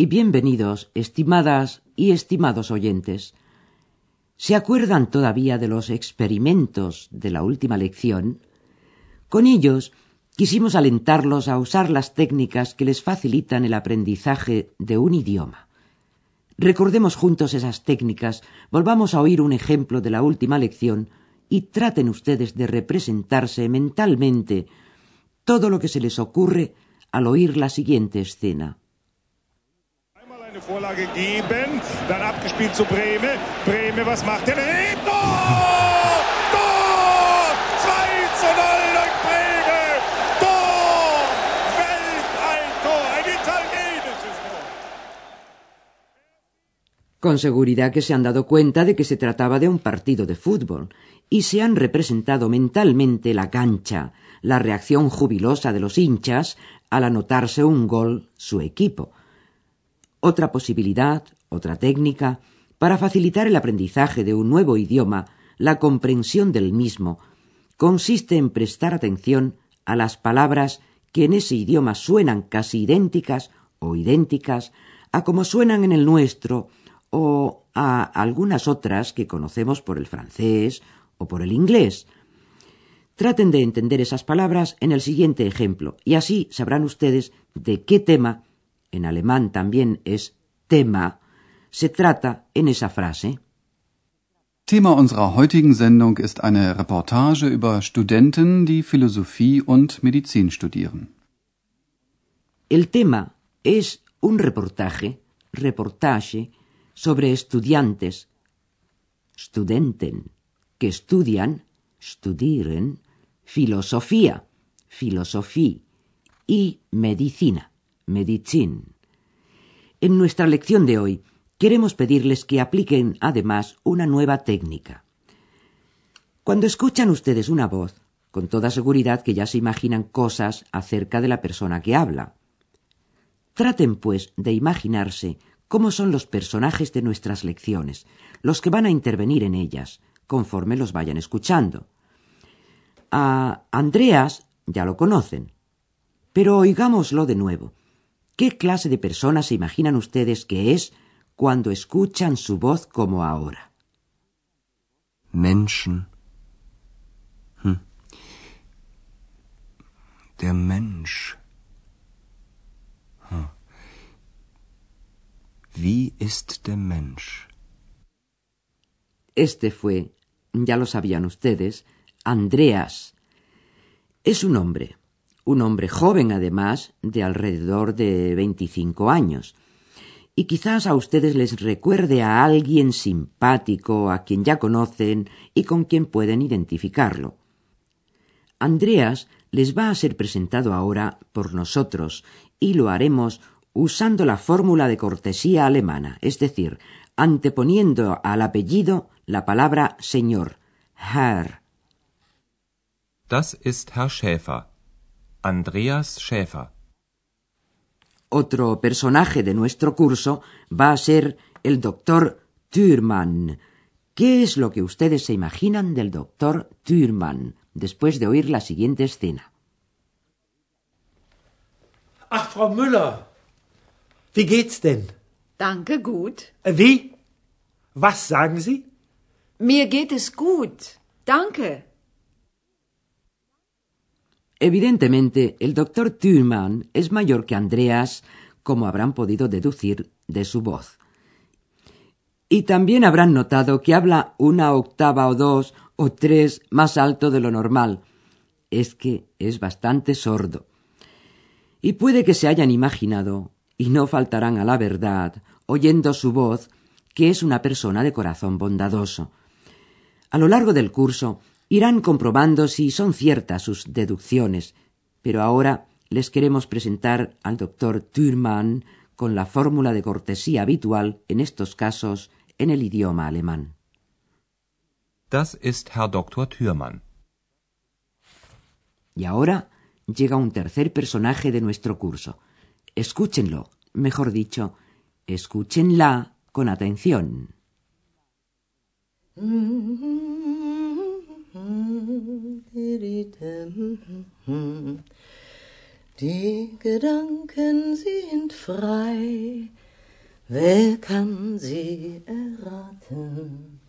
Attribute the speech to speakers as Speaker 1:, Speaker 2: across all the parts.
Speaker 1: y bienvenidos, estimadas y estimados oyentes. ¿Se acuerdan todavía de los experimentos de la última lección? Con ellos quisimos alentarlos a usar las técnicas que les facilitan el aprendizaje de un idioma. Recordemos juntos esas técnicas, volvamos a oír un ejemplo de la última lección y traten ustedes de representarse mentalmente todo lo que se les ocurre al oír la siguiente escena.
Speaker 2: Einmal eine Vorlage geben, dann abgespielt zu Breme. Breme, was macht? Hey, Tor! Tor! 2 zu 0 durch Breme! Tor! Welt ein Tor! Ein italienisches Tor!
Speaker 1: Con seguridad que se han dado cuenta de que se trataba de un partido de fútbol y se han representado mentalmente la cancha, la reacción jubilosa de los hinchas al anotarse un gol su equipo. Otra posibilidad, otra técnica, para facilitar el aprendizaje de un nuevo idioma, la comprensión del mismo, consiste en prestar atención a las palabras que en ese idioma suenan casi idénticas o idénticas a como suenan en el nuestro o a algunas otras que conocemos por el francés o por el inglés. Traten de entender esas palabras en el siguiente ejemplo y así sabrán ustedes de qué tema, en alemán también es tema, se trata en esa frase.
Speaker 3: Thema unserer heutigen Sendung ist eine Reportage über Studenten, die Philosophie und Medizin studieren.
Speaker 1: El tema es un reportaje, reportaje, sobre estudiantes, studenten, que estudian, studieren, filosofía, filosofía, y medicina, medicin. En nuestra lección de hoy queremos pedirles que apliquen además una nueva técnica. Cuando escuchan ustedes una voz, con toda seguridad que ya se imaginan cosas acerca de la persona que habla. Traten, pues, de imaginarse cómo son los personajes de nuestras lecciones, los que van a intervenir en ellas, conforme los vayan escuchando. A Andreas ya lo conocen, pero oigámoslo de nuevo. ¿Qué clase de persona se imaginan ustedes que es cuando escuchan su voz como ahora?
Speaker 4: Menschen. Hm. Der Mensch. Hm. Wie ist der Mensch?
Speaker 1: Este fue, ya lo sabían ustedes, Andreas. Es un hombre, un hombre joven además, de alrededor de 25 años. Y quizás a ustedes les recuerde a alguien simpático, a quien ya conocen y con quien pueden identificarlo. Andreas les va a ser presentado ahora por nosotros y lo haremos usando la fórmula de cortesía alemana, es decir, anteponiendo al apellido la palabra señor, Herr.
Speaker 5: Das ist Herr Schäfer. Andreas Schäfer.
Speaker 1: Otro personaje de nuestro curso va a ser el doctor Thürmann. ¿Qué es lo que ustedes se imaginan del doctor Thürmann después de oír la siguiente escena?
Speaker 6: Ach, Frau Müller, wie geht's denn?
Speaker 7: Danke, gut.
Speaker 6: Äh, Wie? Was sagen Sie?
Speaker 7: Mir geht es gut. Danke.
Speaker 1: Evidentemente, el doctor Thürmann es mayor que Andreas, como habrán podido deducir de su voz. Y también habrán notado que habla una octava o dos o tres más alto de lo normal. Es que es bastante sordo. Y puede que se hayan imaginado, y no faltarán a la verdad, oyendo su voz, que es una persona de corazón bondadoso. A lo largo del curso irán comprobando si son ciertas sus deducciones, pero ahora les queremos presentar al doctor Thürmann con la fórmula de cortesía habitual en estos casos en el idioma alemán.
Speaker 5: Das ist Herr Dr. Thürmann.
Speaker 1: Y ahora llega un tercer personaje de nuestro curso. Escúchenlo, mejor dicho, escúchenla con atención.
Speaker 8: Die Gedanken sind frei, wer kann sie erraten?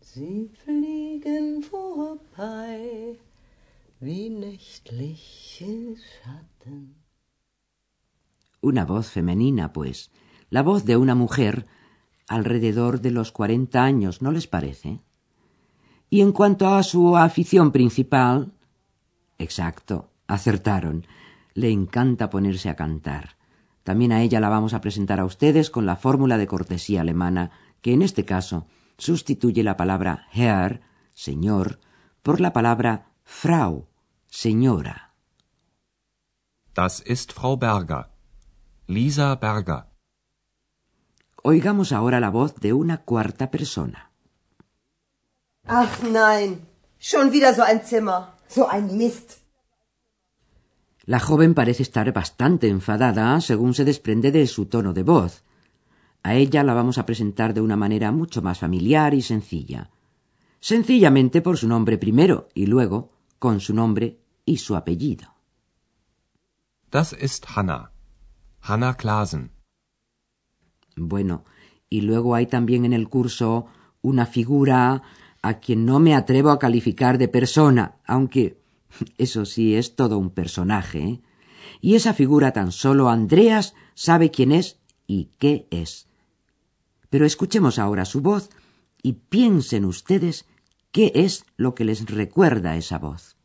Speaker 8: Sie fliegen vorbei wie nächtliche Schatten.
Speaker 1: Una voz femenina, pues, la voz de una mujer alrededor de los cuarenta años, ¿no les parece? Y en cuanto a su afición principal, exacto, acertaron. Le encanta ponerse a cantar. También a ella la vamos a presentar a ustedes con la fórmula de cortesía alemana, que en este caso sustituye la palabra Herr, señor, por la palabra Frau, señora.
Speaker 5: Das ist Frau Berger. Lisa Berger.
Speaker 1: Oigamos ahora la voz de una cuarta persona.
Speaker 9: Ach nein, schon wieder so ein Zimmer, so ein Mist.
Speaker 1: La joven parece estar bastante enfadada según se desprende de su tono de voz. A ella la vamos a presentar de una manera mucho más familiar y sencilla. Sencillamente por su nombre primero y luego con su nombre y su apellido.
Speaker 5: Das ist Hanna. Hanna Klasen.
Speaker 1: Bueno, y luego hay también en el curso una figura a quien no me atrevo a calificar de persona, aunque eso sí es todo un personaje. ¿eh? Y esa figura tan solo Andreas sabe quién es y qué es. Pero escuchemos ahora su voz y piensen ustedes qué es lo que les recuerda esa voz.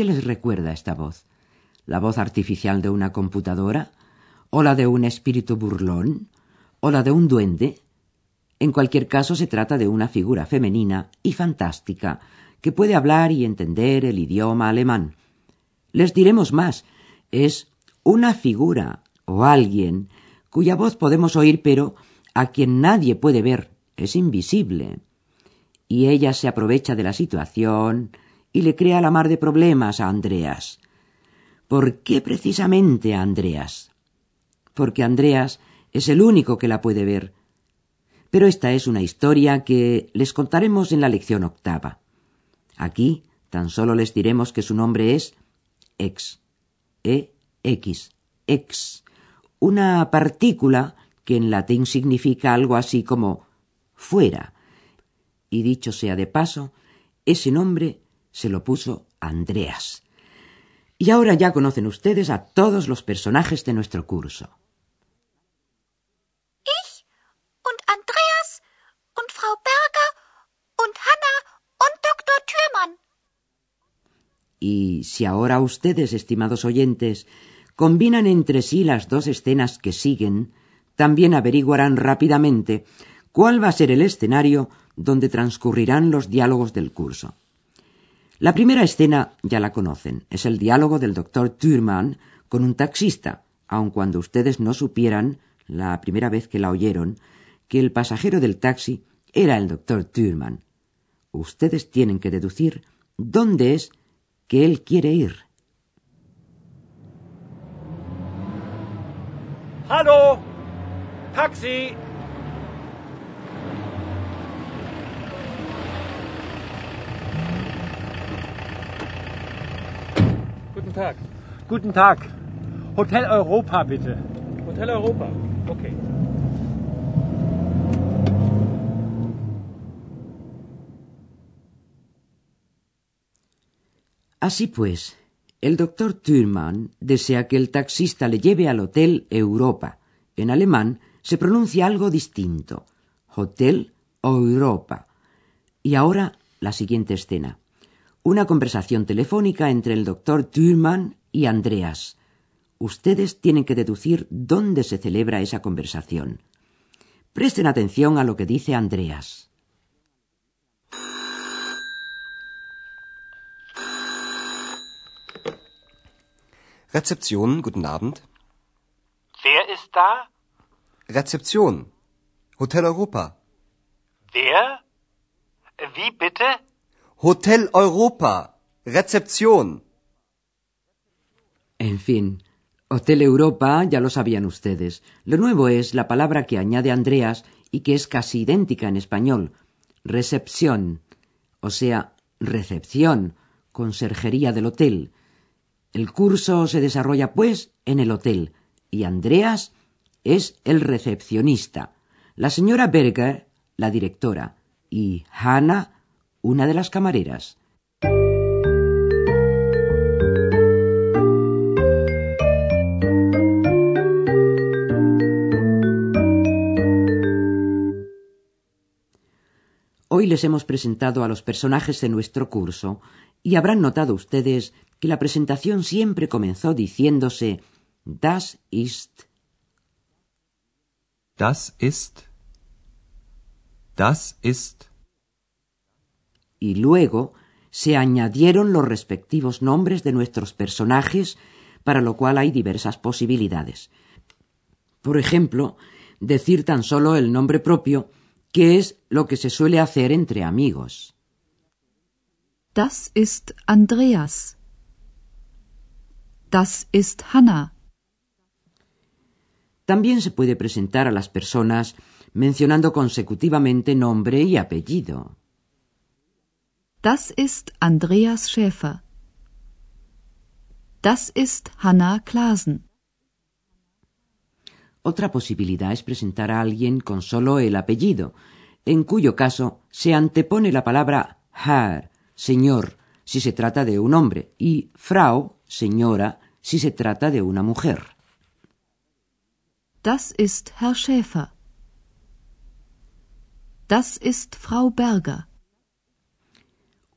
Speaker 1: ¿Qué les recuerda esta voz? ¿La voz artificial de una computadora? ¿O la de un espíritu burlón? ¿O la de un duende? En cualquier caso se trata de una figura femenina y fantástica, que puede hablar y entender el idioma alemán. Les diremos más, es una figura o alguien cuya voz podemos oír pero a quien nadie puede ver, es invisible. Y ella se aprovecha de la situación, y le crea la mar de problemas a Andreas. ¿Por qué precisamente a Andreas? Porque Andreas es el único que la puede ver. Pero esta es una historia que les contaremos en la lección octava. Aquí tan solo les diremos que su nombre es ex. E-X. Ex. Una partícula que en latín significa algo así como fuera. Y dicho sea de paso, ese nombre se lo puso Andreas. Y ahora ya conocen ustedes a todos los personajes de nuestro curso.
Speaker 10: Ich und Andreas und Frau Berger und Hanna und Dr. Thürmann.
Speaker 1: Y si ahora ustedes, estimados oyentes, combinan entre sí las dos escenas que siguen, también averiguarán rápidamente cuál va a ser el escenario donde transcurrirán los diálogos del curso. La primera escena ya la conocen, es el diálogo del doctor Thürmann con un taxista, aun cuando ustedes no supieran, la primera vez que la oyeron, que el pasajero del taxi era el doctor Thürmann. Ustedes tienen que deducir dónde es que él quiere ir.
Speaker 6: Hallo! Taxi! Guten Tag. Guten Tag. Hotel Europa, bitte. Hotel Europa. Okay.
Speaker 1: Así pues, el doctor Thürmann desea que el taxista le lleve al Hotel Europa. En alemán se pronuncia algo distinto. Hotel Europa. Y ahora la siguiente escena. Una conversación telefónica entre el doctor Thürmann y Andreas. Ustedes tienen que deducir dónde se celebra esa conversación. Presten atención a lo que dice Andreas.
Speaker 4: Rezeption, guten Abend.
Speaker 11: Wer ist da?
Speaker 4: Rezeption. Hotel Europa.
Speaker 11: Wer? Wie bitte?
Speaker 4: Hotel Europa. Rezeption.
Speaker 1: En fin, Hotel Europa ya lo sabían ustedes. Lo nuevo es la palabra que añade Andreas y que es casi idéntica en español. Recepción, o sea, recepción, conserjería del hotel. El curso se desarrolla, pues, en el hotel, y Andreas es el recepcionista, la señora Berger, la directora, y Hannah, una de las camareras. Hoy les hemos presentado a los personajes de nuestro curso y habrán notado ustedes que la presentación siempre comenzó diciéndose Das ist.
Speaker 5: Das ist. Das ist.
Speaker 1: Y luego se añadieron los respectivos nombres de nuestros personajes, para lo cual hay diversas posibilidades. Por ejemplo, decir tan solo el nombre propio, que es lo que se suele hacer entre amigos.
Speaker 12: Das ist Andreas. Das ist Hannah.
Speaker 1: También se puede presentar a las personas mencionando consecutivamente nombre y apellido.
Speaker 12: Das ist Andreas Schäfer. Das ist Hannah Klasen.
Speaker 1: Otra posibilidad es presentar a alguien con solo el apellido, en cuyo caso se antepone la palabra Herr, señor, si se trata de un hombre, y Frau, señora, si se trata de una mujer.
Speaker 12: Das ist Herr Schäfer. Das ist Frau Berger.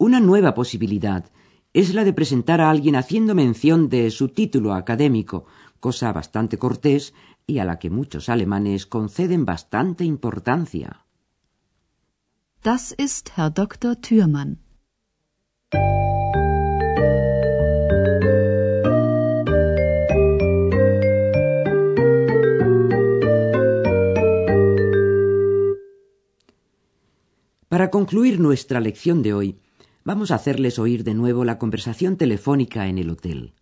Speaker 1: Una nueva posibilidad es la de presentar a alguien haciendo mención de su título académico, cosa bastante cortés y a la que muchos alemanes conceden bastante importancia.
Speaker 12: Das ist Herr Dr. Thürmann.
Speaker 1: Para concluir nuestra lección de hoy, vamos a hacerles oír de nuevo la conversación telefónica en el hotel.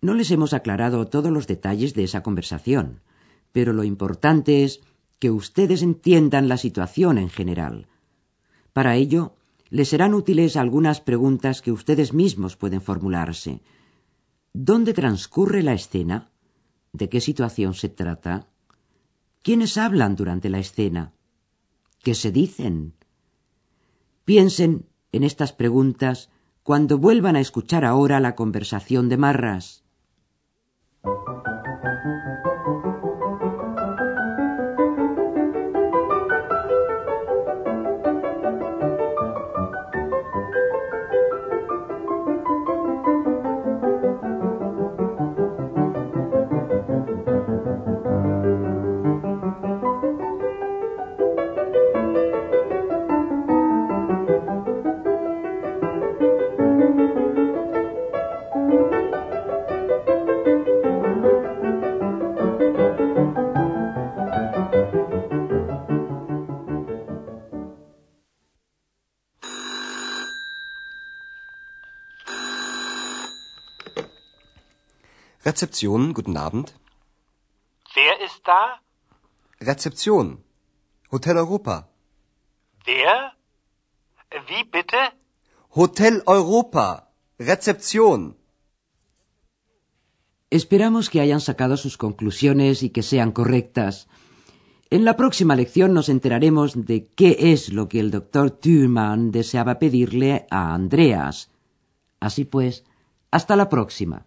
Speaker 1: No les hemos aclarado todos los detalles de esa conversación, pero lo importante es que ustedes entiendan la situación en general. Para ello, les serán útiles algunas preguntas que ustedes mismos pueden formularse. ¿Dónde transcurre la escena? ¿De qué situación se trata? ¿Quiénes hablan durante la escena? ¿Qué se dicen? Piensen en estas preguntas cuando vuelvan a escuchar ahora la conversación de Marras.
Speaker 4: Rezeption, guten Abend.
Speaker 11: Wer ist da?
Speaker 4: Rezeption. Hotel Europa.
Speaker 11: Wer? Wie bitte?
Speaker 4: Hotel Europa. Rezeption.
Speaker 1: Esperamos que hayan sacado sus conclusiones y que sean correctas. En la próxima lección nos enteraremos de qué es lo que el doctor Thurman deseaba pedirle a Andreas. Así pues, hasta la próxima.